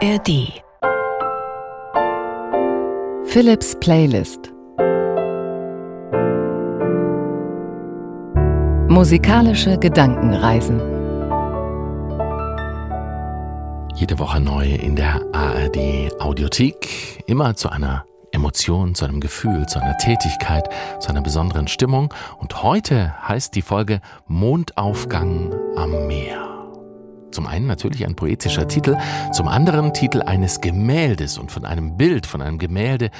ARD Philips Playlist Musikalische Gedankenreisen Jede Woche neu in der ARD Audiothek, immer zu einer Emotion, zu einem Gefühl, zu einer Tätigkeit, zu einer besonderen Stimmung. Und heute heißt die Folge Mondaufgang am Meer. Zum einen natürlich ein poetischer Titel, zum anderen Titel eines Gemäldes. Und von einem Bild, von einem Gemälde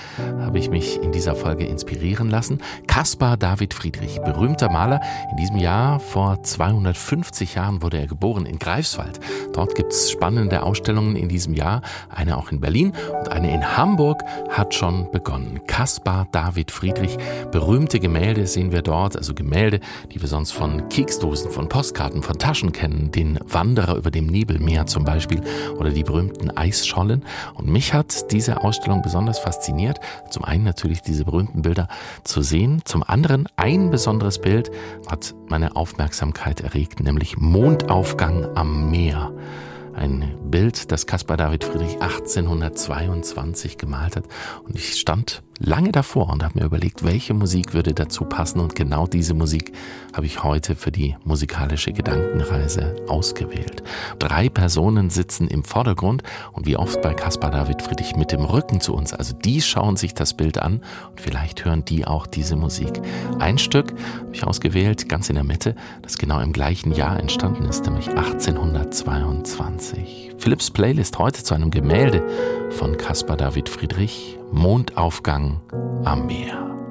habe ich mich in dieser Folge inspirieren lassen. Caspar David Friedrich, berühmter Maler. In diesem Jahr, vor 250 Jahren, wurde er geboren in Greifswald. Dort gibt es spannende Ausstellungen in diesem Jahr. Eine auch in Berlin und eine in Hamburg hat schon begonnen. Caspar David Friedrich, berühmte Gemälde sehen wir dort. Also Gemälde, die wir sonst von Keksdosen, von Postkarten, von Taschen kennen. Den Wanderer über dem Nebelmeer zum Beispiel oder die berühmten Eisschollen. Und mich hat diese Ausstellung besonders fasziniert. Zum einen natürlich diese berühmten Bilder zu sehen, zum anderen ein besonderes Bild hat meine Aufmerksamkeit erregt, nämlich Mondaufgang am Meer. Ein Bild, das Caspar David Friedrich 1822 gemalt hat. Und ich stand lange davor und habe mir überlegt, welche Musik würde dazu passen. Und genau diese Musik habe ich heute für die musikalische Gedankenreise ausgewählt. Drei Personen sitzen im Vordergrund und wie oft bei Caspar David Friedrich mit dem Rücken zu uns. Also die schauen sich das Bild an und vielleicht hören die auch diese Musik. Ein Stück habe ich ausgewählt, ganz in der Mitte, das genau im gleichen Jahr entstanden ist, nämlich 1822. Philips Playlist heute zu einem Gemälde von Caspar David Friedrich, Mondaufgang am Meer.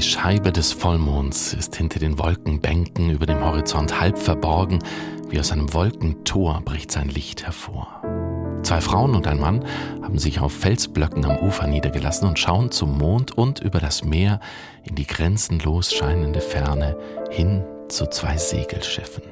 Die Scheibe des Vollmonds ist hinter den Wolkenbänken über dem Horizont halb verborgen, wie aus einem Wolkentor bricht sein Licht hervor. Zwei Frauen und ein Mann haben sich auf Felsblöcken am Ufer niedergelassen und schauen zum Mond und über das Meer in die grenzenlos scheinende Ferne hin zu zwei Segelschiffen.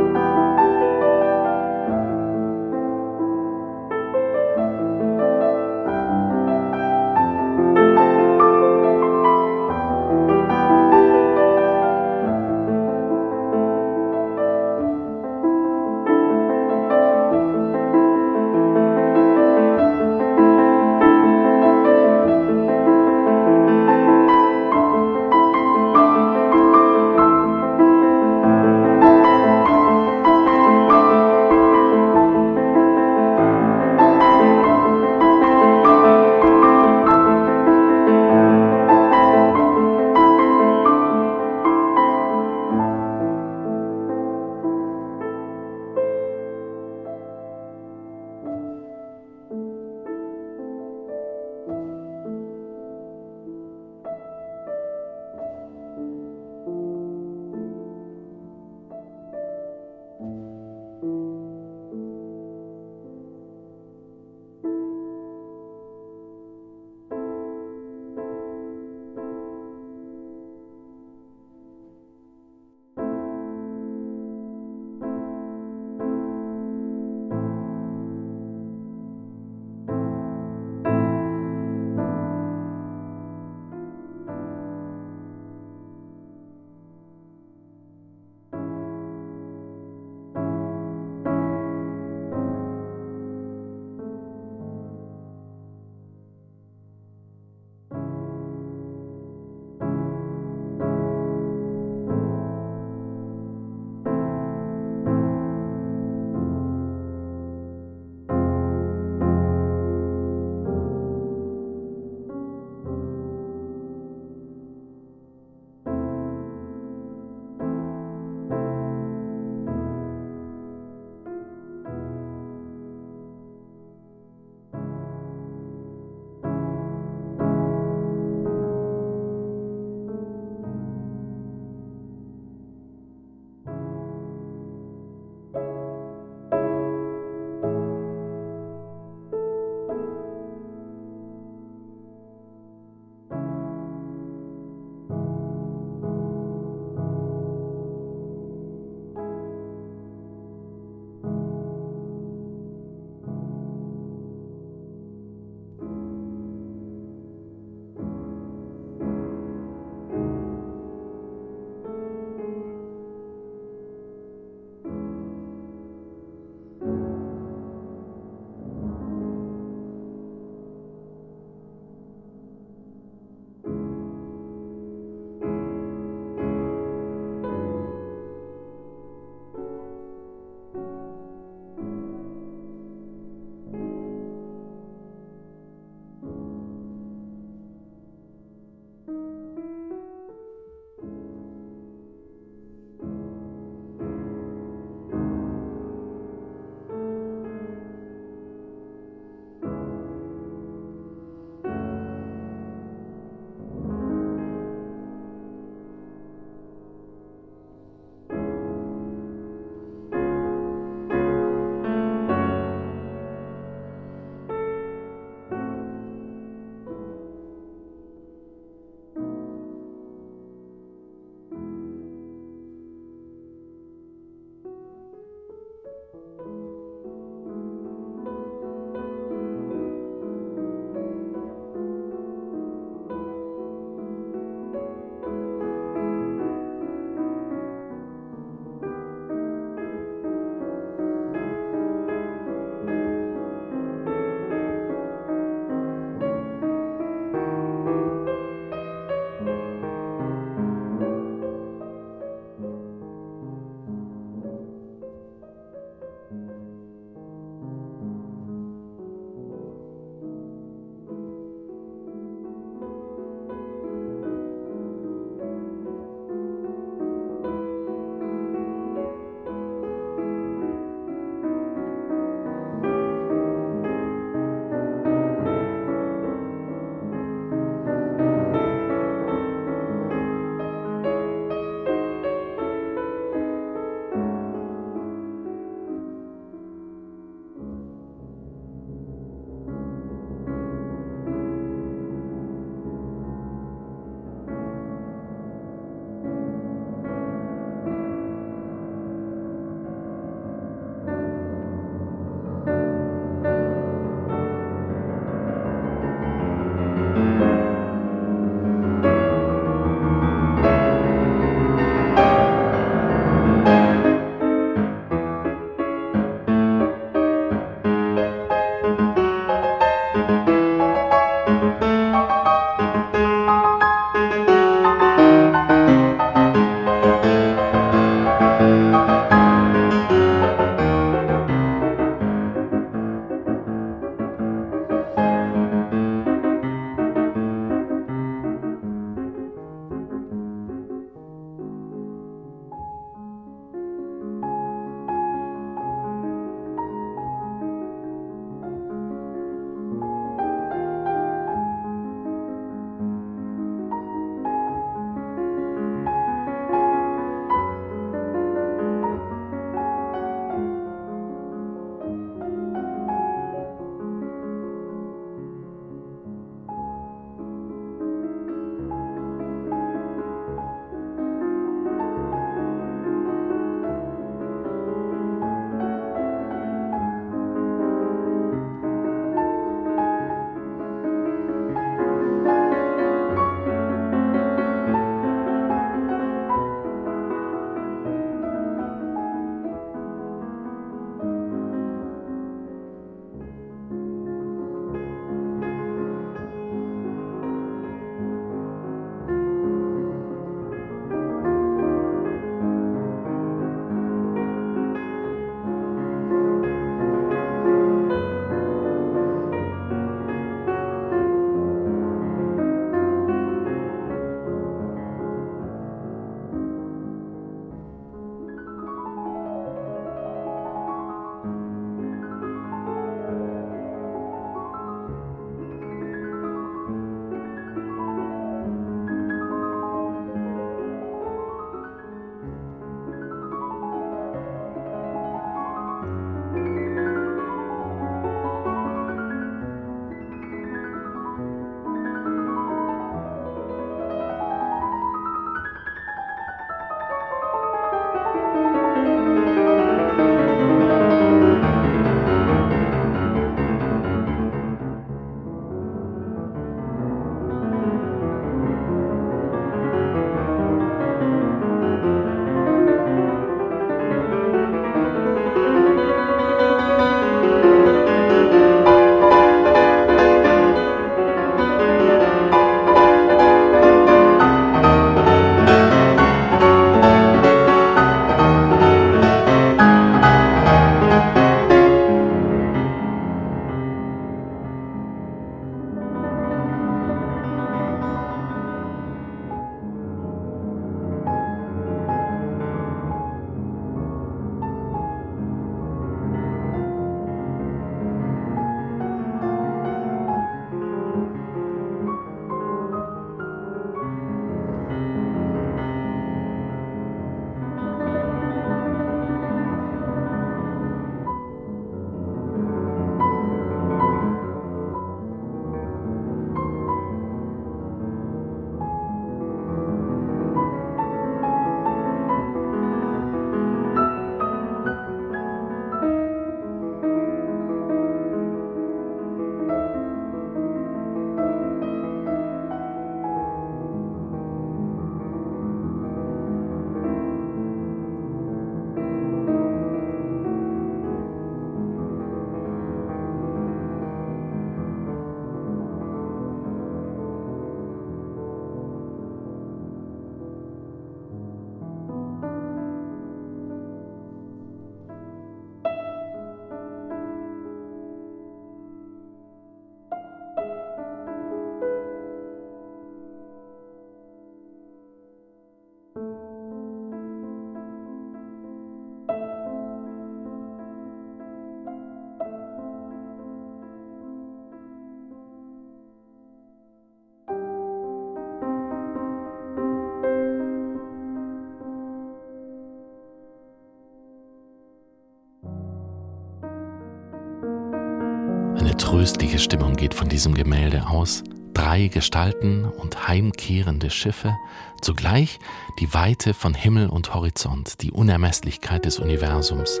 Tröstliche Stimmung geht von diesem Gemälde aus. Drei Gestalten und heimkehrende Schiffe, zugleich die Weite von Himmel und Horizont, die Unermesslichkeit des Universums.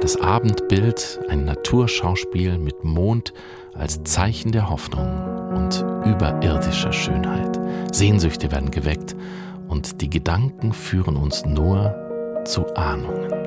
Das Abendbild, ein Naturschauspiel mit Mond als Zeichen der Hoffnung und überirdischer Schönheit. Sehnsüchte werden geweckt und die Gedanken führen uns nur zu Ahnungen.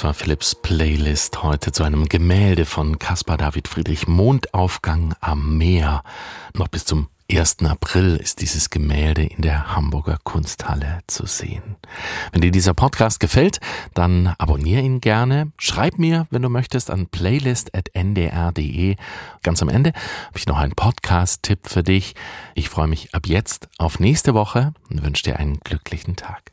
Das war Philips Playlist heute zu einem Gemälde von Caspar David Friedrich Mondaufgang am Meer. Noch bis zum 1. April ist dieses Gemälde in der Hamburger Kunsthalle zu sehen. Wenn dir dieser Podcast gefällt, dann abonniere ihn gerne. Schreib mir, wenn du möchtest, an playlist.ndr.de. Ganz am Ende habe ich noch einen Podcast-Tipp für dich. Ich freue mich ab jetzt auf nächste Woche und wünsche dir einen glücklichen Tag.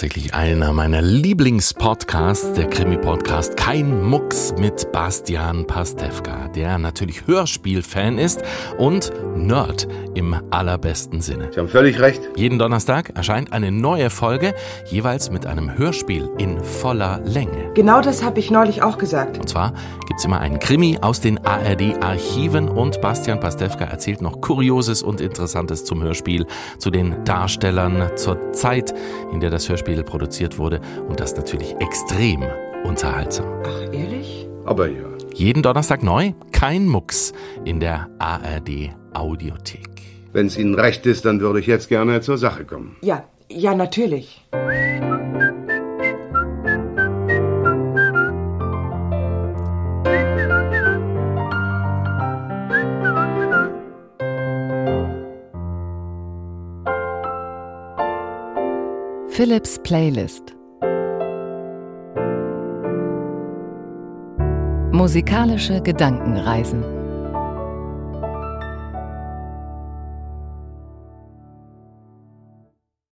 Tatsächlich einer meiner Lieblingspodcasts, der Krimi-Podcast Kein Mucks mit Bastian Pastewka, der natürlich Hörspiel-Fan ist und Nerd im allerbesten Sinne. Sie haben völlig recht. Jeden Donnerstag erscheint eine neue Folge, jeweils mit einem Hörspiel in voller Länge. Genau das habe ich neulich auch gesagt. Und zwar gibt's immer einen Krimi aus den ARD-Archiven und Bastian Pastewka erzählt noch Kurioses und Interessantes zum Hörspiel, zu den Darstellern, zur Zeit, in der das Hörspiel produziert wurde und das natürlich extrem unterhaltsam. Ach, ehrlich? Aber ja. Jeden Donnerstag neu, kein Mucks in der ARD Audiothek. Wenn es Ihnen recht ist, dann würde ich jetzt gerne zur Sache kommen. Ja, ja, natürlich. Philips Playlist Musikalische Gedankenreisen